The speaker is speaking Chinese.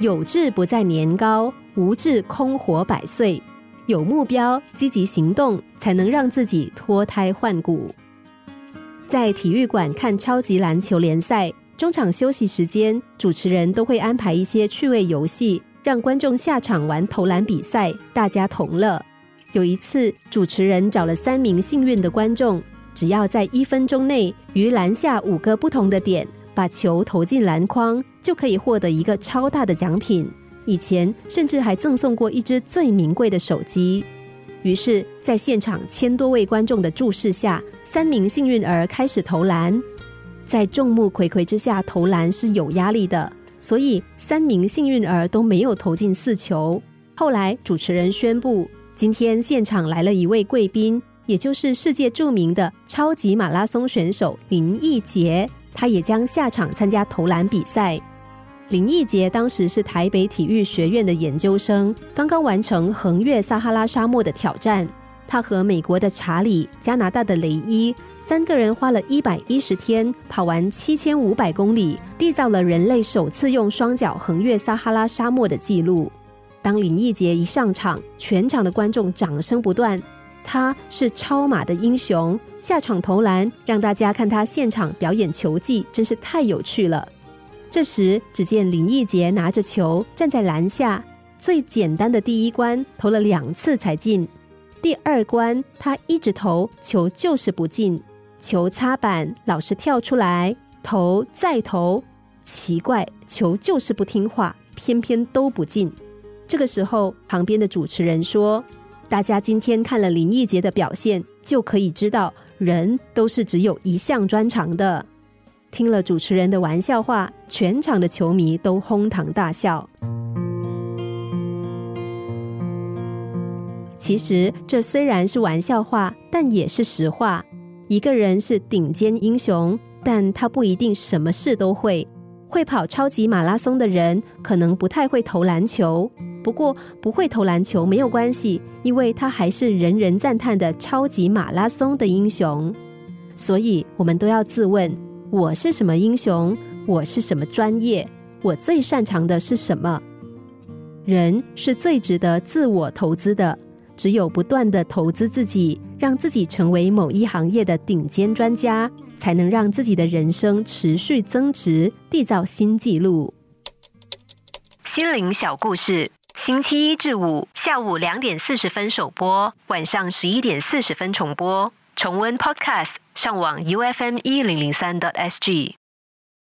有志不在年高，无志空活百岁。有目标，积极行动，才能让自己脱胎换骨。在体育馆看超级篮球联赛，中场休息时间，主持人都会安排一些趣味游戏，让观众下场玩投篮比赛，大家同乐。有一次，主持人找了三名幸运的观众，只要在一分钟内于篮下五个不同的点把球投进篮筐，就可以获得一个超大的奖品。以前甚至还赠送过一只最名贵的手机。于是，在现场千多位观众的注视下，三名幸运儿开始投篮。在众目睽睽之下投篮是有压力的，所以三名幸运儿都没有投进四球。后来，主持人宣布，今天现场来了一位贵宾，也就是世界著名的超级马拉松选手林奕杰，他也将下场参加投篮比赛。林奕杰当时是台北体育学院的研究生，刚刚完成横越撒哈拉沙漠的挑战。他和美国的查理、加拿大的雷伊三个人花了一百一十天跑完七千五百公里，缔造了人类首次用双脚横越撒哈拉沙漠的记录。当林奕杰一上场，全场的观众掌声不断。他是超马的英雄，下场投篮，让大家看他现场表演球技，真是太有趣了。这时，只见林奕杰拿着球站在篮下，最简单的第一关投了两次才进。第二关他一直投球就是不进，球擦板老是跳出来，投再投，奇怪，球就是不听话，偏偏都不进。这个时候，旁边的主持人说：“大家今天看了林奕杰的表现，就可以知道人都是只有一项专长的。”听了主持人的玩笑话，全场的球迷都哄堂大笑。其实这虽然是玩笑话，但也是实话。一个人是顶尖英雄，但他不一定什么事都会。会跑超级马拉松的人，可能不太会投篮球。不过不会投篮球没有关系，因为他还是人人赞叹的超级马拉松的英雄。所以，我们都要自问。我是什么英雄？我是什么专业？我最擅长的是什么？人是最值得自我投资的。只有不断的投资自己，让自己成为某一行业的顶尖专家，才能让自己的人生持续增值，缔造新纪录。心灵小故事，星期一至五下午两点四十分首播，晚上十一点四十分重播。重温 Podcast，上网 U F M 一零零三 dot S G。